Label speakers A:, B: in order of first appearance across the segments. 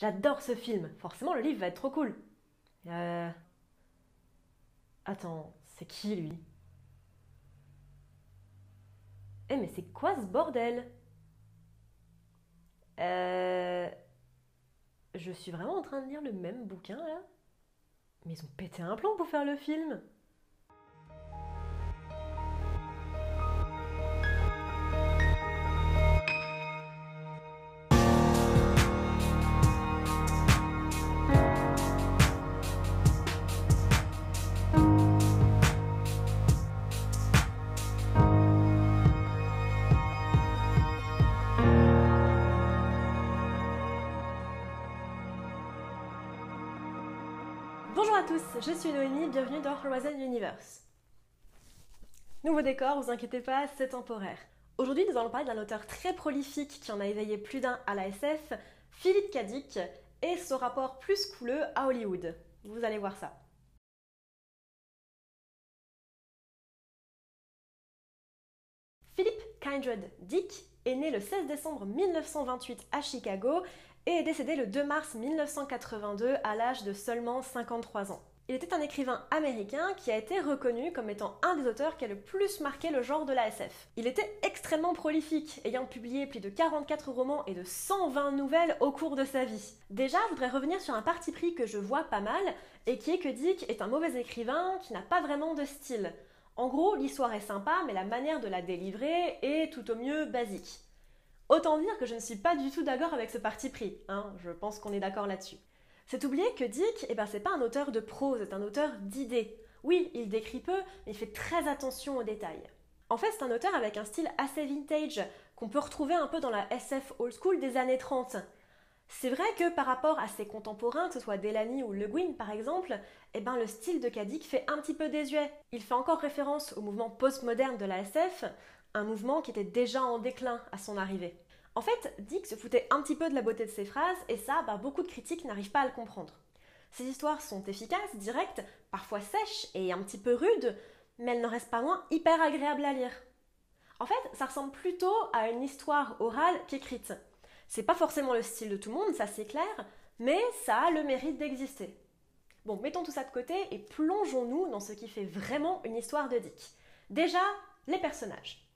A: J'adore ce film. Forcément, le livre va être trop cool. Euh... Attends, c'est qui lui? Eh, mais c'est quoi ce bordel? Euh... Je suis vraiment en train de lire le même bouquin là Mais ils ont pété un plomb pour faire le film tous, je suis Noémie, bienvenue dans Horizon Universe. Nouveau décor, vous inquiétez pas, c'est temporaire. Aujourd'hui, nous allons parler d'un auteur très prolifique qui en a éveillé plus d'un à la SF, Philippe Cadic, et son rapport plus couleux à Hollywood. Vous allez voir ça. Philippe Kindred Dick est né le 16 décembre 1928 à Chicago et est décédé le 2 mars 1982 à l'âge de seulement 53 ans. Il était un écrivain américain qui a été reconnu comme étant un des auteurs qui a le plus marqué le genre de la SF. Il était extrêmement prolifique, ayant publié plus de 44 romans et de 120 nouvelles au cours de sa vie. Déjà, je voudrais revenir sur un parti pris que je vois pas mal, et qui est que Dick est un mauvais écrivain qui n'a pas vraiment de style. En gros, l'histoire est sympa, mais la manière de la délivrer est tout au mieux basique. Autant dire que je ne suis pas du tout d'accord avec ce parti pris, hein, je pense qu'on est d'accord là-dessus. C'est oublier que Dick, eh ben, c'est pas un auteur de prose, c'est un auteur d'idées. Oui, il décrit peu, mais il fait très attention aux détails. En fait, c'est un auteur avec un style assez vintage, qu'on peut retrouver un peu dans la SF old school des années 30. C'est vrai que par rapport à ses contemporains, que ce soit Delany ou Le Guin par exemple, eh ben, le style de Cadic fait un petit peu désuet. Il fait encore référence au mouvement postmoderne de la SF, un mouvement qui était déjà en déclin à son arrivée. En fait, Dick se foutait un petit peu de la beauté de ses phrases, et ça, bah, beaucoup de critiques n'arrivent pas à le comprendre. Ses histoires sont efficaces, directes, parfois sèches et un petit peu rudes, mais elles n'en restent pas moins hyper agréables à lire. En fait, ça ressemble plutôt à une histoire orale qu'écrite. C'est pas forcément le style de tout le monde, ça c'est clair, mais ça a le mérite d'exister. Bon, mettons tout ça de côté et plongeons-nous dans ce qui fait vraiment une histoire de Dick. Déjà, les personnages.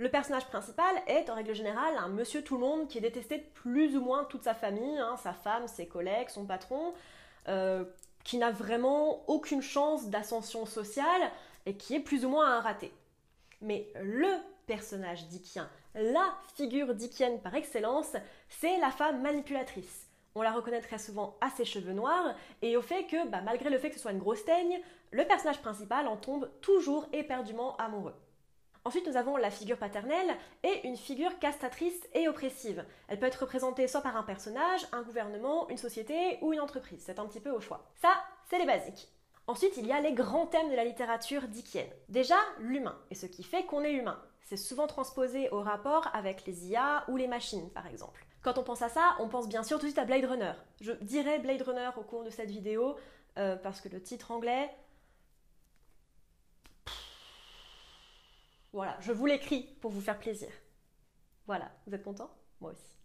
A: Le personnage principal est en règle générale un monsieur tout le monde qui est détesté de plus ou moins toute sa famille, hein, sa femme, ses collègues, son patron, euh, qui n'a vraiment aucune chance d'ascension sociale et qui est plus ou moins un raté. Mais le personnage dickien, la figure dickienne par excellence, c'est la femme manipulatrice. On la reconnaît très souvent à ses cheveux noirs et au fait que, bah, malgré le fait que ce soit une grosse teigne, le personnage principal en tombe toujours éperdument amoureux. Ensuite, nous avons la figure paternelle et une figure castatrice et oppressive. Elle peut être représentée soit par un personnage, un gouvernement, une société ou une entreprise. C'est un petit peu au choix. Ça, c'est les basiques. Ensuite, il y a les grands thèmes de la littérature dickienne. Déjà, l'humain et ce qui fait qu'on est humain. C'est souvent transposé au rapport avec les IA ou les machines, par exemple. Quand on pense à ça, on pense bien sûr tout de suite à Blade Runner. Je dirais Blade Runner au cours de cette vidéo euh, parce que le titre anglais, Voilà, je vous l'écris pour vous faire plaisir. Voilà, vous êtes content? Moi aussi.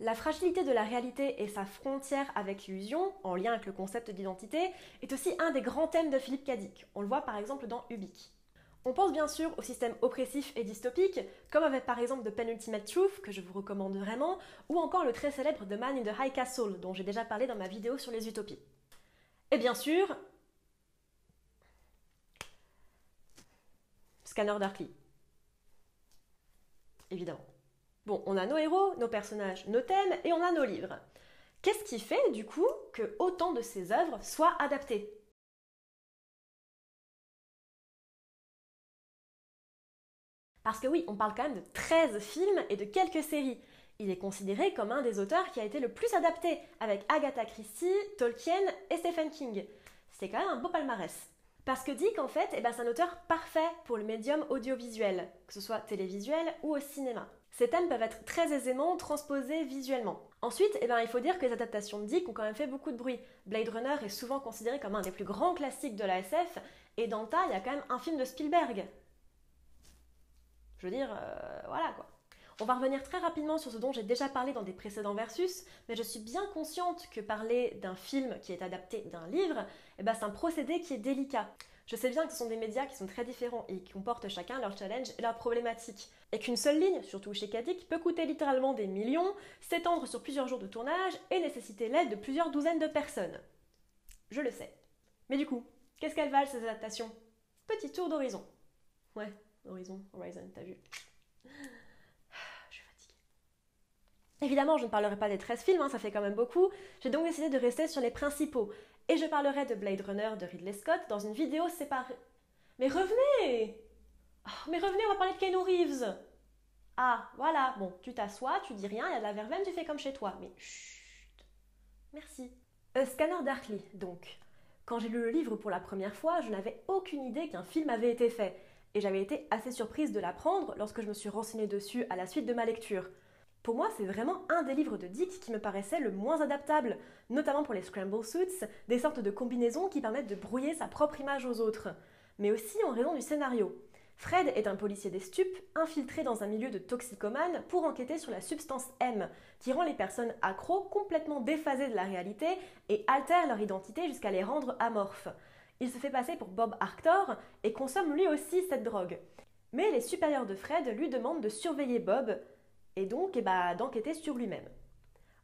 A: La fragilité de la réalité et sa frontière avec l'illusion, en lien avec le concept d'identité, est aussi un des grands thèmes de Philippe Cadic. On le voit par exemple dans Ubik. On pense bien sûr au système oppressif et dystopique, comme avec par exemple The Penultimate Truth, que je vous recommande vraiment, ou encore le très célèbre The Man in the High Castle, dont j'ai déjà parlé dans ma vidéo sur les utopies. Et bien sûr, Scanner Darkly évidemment. Bon, on a nos héros, nos personnages, nos thèmes et on a nos livres. Qu'est-ce qui fait du coup que autant de ces œuvres soient adaptées? Parce que oui, on parle quand même de 13 films et de quelques séries. Il est considéré comme un des auteurs qui a été le plus adapté, avec Agatha Christie, Tolkien et Stephen King. C'est quand même un beau palmarès. Parce que Dick, en fait, eh ben, c'est un auteur parfait pour le médium audiovisuel, que ce soit télévisuel ou au cinéma. Ces thèmes peuvent être très aisément transposés visuellement. Ensuite, eh ben, il faut dire que les adaptations de Dick ont quand même fait beaucoup de bruit. Blade Runner est souvent considéré comme un des plus grands classiques de la SF, et dans le tas, il y a quand même un film de Spielberg. Je veux dire, euh, voilà quoi. On va revenir très rapidement sur ce dont j'ai déjà parlé dans des précédents versus, mais je suis bien consciente que parler d'un film qui est adapté d'un livre, eh ben, c'est un procédé qui est délicat. Je sais bien que ce sont des médias qui sont très différents et qui comportent chacun leurs challenges et leurs problématiques. Et qu'une seule ligne, surtout chez Kadik, peut coûter littéralement des millions, s'étendre sur plusieurs jours de tournage et nécessiter l'aide de plusieurs douzaines de personnes. Je le sais. Mais du coup, qu'est-ce qu'elles valent ces adaptations? Petit tour d'horizon. Ouais, horizon, horizon, t'as vu. Évidemment, je ne parlerai pas des 13 films, hein, ça fait quand même beaucoup. J'ai donc décidé de rester sur les principaux et je parlerai de Blade Runner de Ridley Scott dans une vidéo séparée. Mais revenez oh, Mais revenez, on va parler de Keanu Reeves Ah, voilà, bon, tu t'assois, tu dis rien, il y a de la verveine, tu fais comme chez toi. Mais chut Merci. A Scanner Darkly, donc. Quand j'ai lu le livre pour la première fois, je n'avais aucune idée qu'un film avait été fait, et j'avais été assez surprise de l'apprendre lorsque je me suis renseignée dessus à la suite de ma lecture. Pour moi, c'est vraiment un des livres de Dick qui me paraissait le moins adaptable, notamment pour les scramble suits, des sortes de combinaisons qui permettent de brouiller sa propre image aux autres, mais aussi en raison du scénario. Fred est un policier des stupes, infiltré dans un milieu de toxicomanes pour enquêter sur la substance M, qui rend les personnes accros complètement déphasées de la réalité et altère leur identité jusqu'à les rendre amorphes. Il se fait passer pour Bob Arctor et consomme lui aussi cette drogue. Mais les supérieurs de Fred lui demandent de surveiller Bob, et donc eh ben, d'enquêter sur lui-même.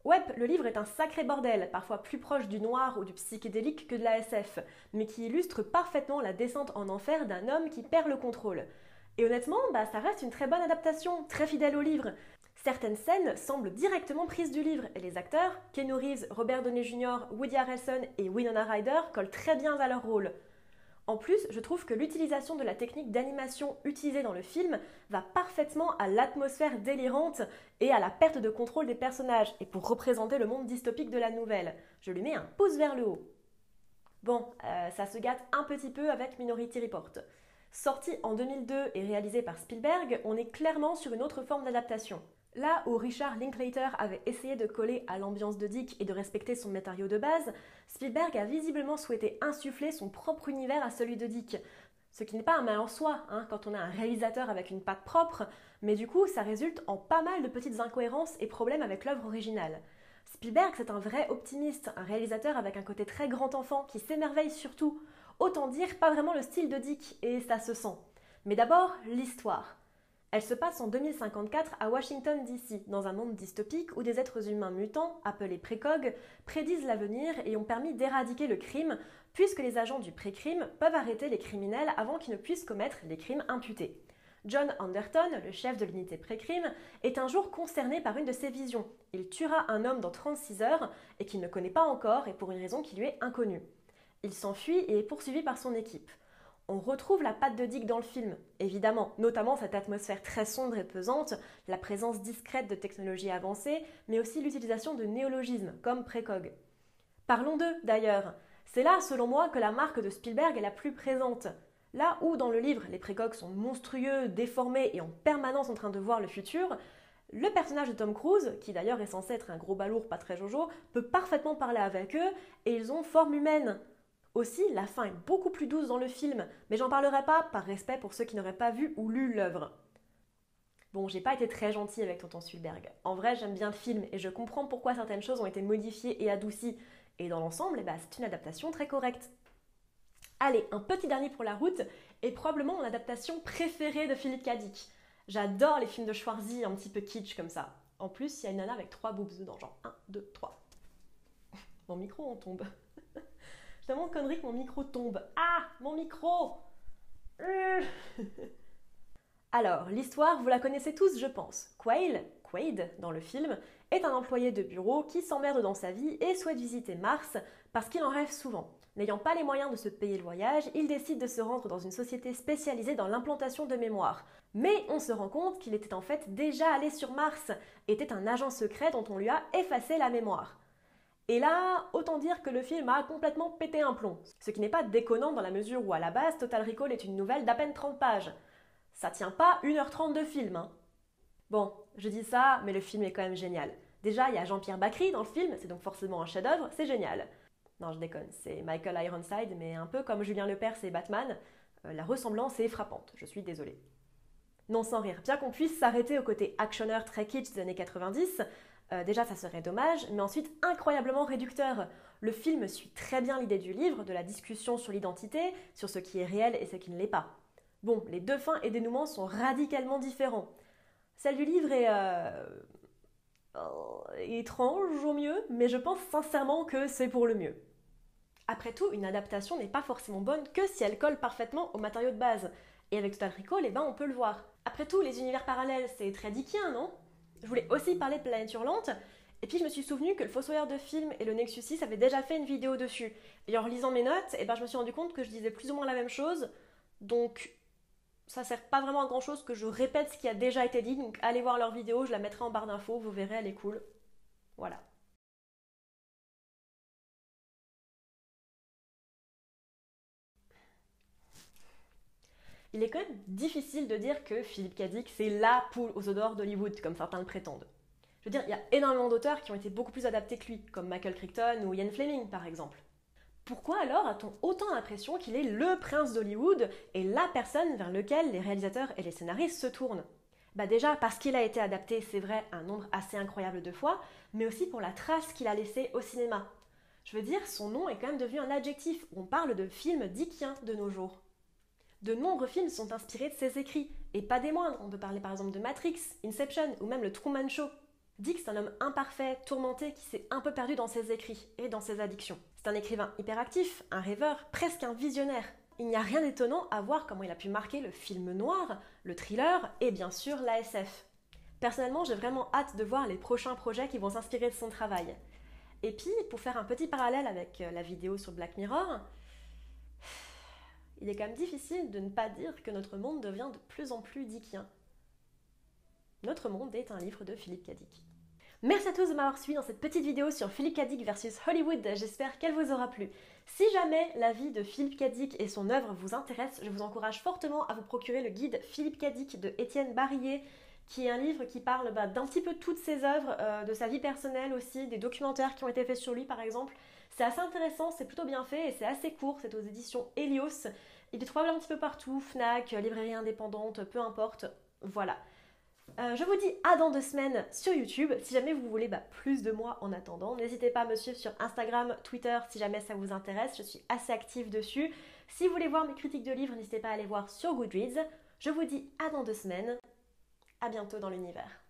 A: Web, le livre est un sacré bordel, parfois plus proche du noir ou du psychédélique que de la SF, mais qui illustre parfaitement la descente en enfer d'un homme qui perd le contrôle. Et honnêtement, bah, ça reste une très bonne adaptation, très fidèle au livre. Certaines scènes semblent directement prises du livre, et les acteurs, Keanu Reeves, Robert Downey Jr., Woody Harrelson et Winona Ryder, collent très bien à leur rôle. En plus, je trouve que l'utilisation de la technique d'animation utilisée dans le film va parfaitement à l'atmosphère délirante et à la perte de contrôle des personnages, et pour représenter le monde dystopique de la nouvelle. Je lui mets un pouce vers le haut. Bon, euh, ça se gâte un petit peu avec Minority Report. Sorti en 2002 et réalisé par Spielberg, on est clairement sur une autre forme d'adaptation. Là où Richard Linklater avait essayé de coller à l'ambiance de Dick et de respecter son matériau de base, Spielberg a visiblement souhaité insuffler son propre univers à celui de Dick. Ce qui n'est pas un mal en soi, hein, quand on a un réalisateur avec une patte propre, mais du coup ça résulte en pas mal de petites incohérences et problèmes avec l'œuvre originale. Spielberg, c'est un vrai optimiste, un réalisateur avec un côté très grand enfant qui s'émerveille surtout. Autant dire, pas vraiment le style de Dick, et ça se sent. Mais d'abord, l'histoire. Elle se passe en 2054 à Washington, D.C., dans un monde dystopique où des êtres humains mutants, appelés précogs, prédisent l'avenir et ont permis d'éradiquer le crime, puisque les agents du pré-crime peuvent arrêter les criminels avant qu'ils ne puissent commettre les crimes imputés. John Anderton, le chef de l'unité pré-crime, est un jour concerné par une de ces visions. Il tuera un homme dans 36 heures et qu'il ne connaît pas encore et pour une raison qui lui est inconnue. Il s'enfuit et est poursuivi par son équipe on retrouve la patte de Dick dans le film, évidemment, notamment cette atmosphère très sombre et pesante, la présence discrète de technologies avancées, mais aussi l'utilisation de néologismes comme précog. Parlons d'eux d'ailleurs. C'est là, selon moi, que la marque de Spielberg est la plus présente. Là où dans le livre les précogs sont monstrueux, déformés et en permanence en train de voir le futur, le personnage de Tom Cruise, qui d'ailleurs est censé être un gros balourd pas très jojo, peut parfaitement parler avec eux et ils ont forme humaine. Aussi, la fin est beaucoup plus douce dans le film, mais j'en parlerai pas par respect pour ceux qui n'auraient pas vu ou lu l'œuvre. Bon, j'ai pas été très gentille avec Tonton Spielberg. En vrai, j'aime bien le film et je comprends pourquoi certaines choses ont été modifiées et adoucies. Et dans l'ensemble, eh ben, c'est une adaptation très correcte. Allez, un petit dernier pour la route, et probablement mon adaptation préférée de Philippe Dick. J'adore les films de Schwarzy un petit peu kitsch comme ça. En plus, il y a une nana avec trois boobs dedans, genre 1, 2, 3. Mon micro, on tombe tellement connerie que mon micro tombe. Ah, mon micro Alors, l'histoire, vous la connaissez tous, je pense. Quail, Quaid, dans le film, est un employé de bureau qui s'emmerde dans sa vie et souhaite visiter Mars parce qu'il en rêve souvent. N'ayant pas les moyens de se payer le voyage, il décide de se rendre dans une société spécialisée dans l'implantation de mémoire. Mais on se rend compte qu'il était en fait déjà allé sur Mars, était un agent secret dont on lui a effacé la mémoire. Et là, autant dire que le film a complètement pété un plomb. Ce qui n'est pas déconnant dans la mesure où à la base Total Recall est une nouvelle d'à peine 30 pages. Ça tient pas 1h30 de film. Hein. Bon, je dis ça, mais le film est quand même génial. Déjà, il y a Jean-Pierre Bacry dans le film, c'est donc forcément un chef-d'œuvre, c'est génial. Non, je déconne, c'est Michael Ironside, mais un peu comme Julien Lepers et Batman, euh, la ressemblance est frappante, je suis désolée. Non sans rire, bien qu'on puisse s'arrêter au côté actionneur très kitsch des années 90, euh, déjà ça serait dommage, mais ensuite incroyablement réducteur. Le film suit très bien l'idée du livre, de la discussion sur l'identité, sur ce qui est réel et ce qui ne l'est pas. Bon, les deux fins et dénouements sont radicalement différents. Celle du livre est euh, étrange au mieux, mais je pense sincèrement que c'est pour le mieux. Après tout, une adaptation n'est pas forcément bonne que si elle colle parfaitement au matériau de base. Et avec Total Recall, eh ben, on peut le voir. Après tout, les univers parallèles, c'est très dickien, non? Je voulais aussi parler de Planète Hurlante, et puis je me suis souvenu que le Fossoyeur de film et le Nexus 6 avaient déjà fait une vidéo dessus. Et en relisant mes notes, eh ben, je me suis rendu compte que je disais plus ou moins la même chose, donc ça sert pas vraiment à grand chose que je répète ce qui a déjà été dit, donc allez voir leur vidéo, je la mettrai en barre d'infos, vous verrez, elle est cool. Voilà. Il est quand même difficile de dire que Philippe Cadic c'est la poule aux odeurs d'Hollywood, comme certains le prétendent. Je veux dire, il y a énormément d'auteurs qui ont été beaucoup plus adaptés que lui, comme Michael Crichton ou Ian Fleming par exemple. Pourquoi alors a-t-on autant l'impression qu'il est le prince d'Hollywood et la personne vers lequel les réalisateurs et les scénaristes se tournent? Bah déjà parce qu'il a été adapté, c'est vrai, un nombre assez incroyable de fois, mais aussi pour la trace qu'il a laissée au cinéma. Je veux dire, son nom est quand même devenu un adjectif. On parle de film dickien de nos jours. De nombreux films sont inspirés de ses écrits, et pas des moindres. On peut parler par exemple de Matrix, Inception ou même le Truman Show. Dick, c'est un homme imparfait, tourmenté, qui s'est un peu perdu dans ses écrits et dans ses addictions. C'est un écrivain hyperactif, un rêveur, presque un visionnaire. Il n'y a rien d'étonnant à voir comment il a pu marquer le film noir, le thriller et bien sûr l'ASF. Personnellement, j'ai vraiment hâte de voir les prochains projets qui vont s'inspirer de son travail. Et puis, pour faire un petit parallèle avec euh, la vidéo sur Black Mirror, il est quand même difficile de ne pas dire que notre monde devient de plus en plus dickien. Notre monde est un livre de Philippe Cadic. Merci à tous de m'avoir suivi dans cette petite vidéo sur Philippe Cadic versus Hollywood. J'espère qu'elle vous aura plu. Si jamais la vie de Philippe Cadic et son œuvre vous intéresse, je vous encourage fortement à vous procurer le guide Philippe Cadic de Étienne Barillet, qui est un livre qui parle bah, d'un petit peu toutes ses œuvres, euh, de sa vie personnelle aussi, des documentaires qui ont été faits sur lui par exemple. C'est assez intéressant, c'est plutôt bien fait et c'est assez court, c'est aux éditions Helios. Il est trouvable un petit peu partout, Fnac, librairie indépendante, peu importe. Voilà. Euh, je vous dis à dans deux semaines sur YouTube. Si jamais vous voulez bah, plus de moi en attendant, n'hésitez pas à me suivre sur Instagram, Twitter si jamais ça vous intéresse. Je suis assez active dessus. Si vous voulez voir mes critiques de livres, n'hésitez pas à aller voir sur Goodreads. Je vous dis à dans deux semaines. À bientôt dans l'univers.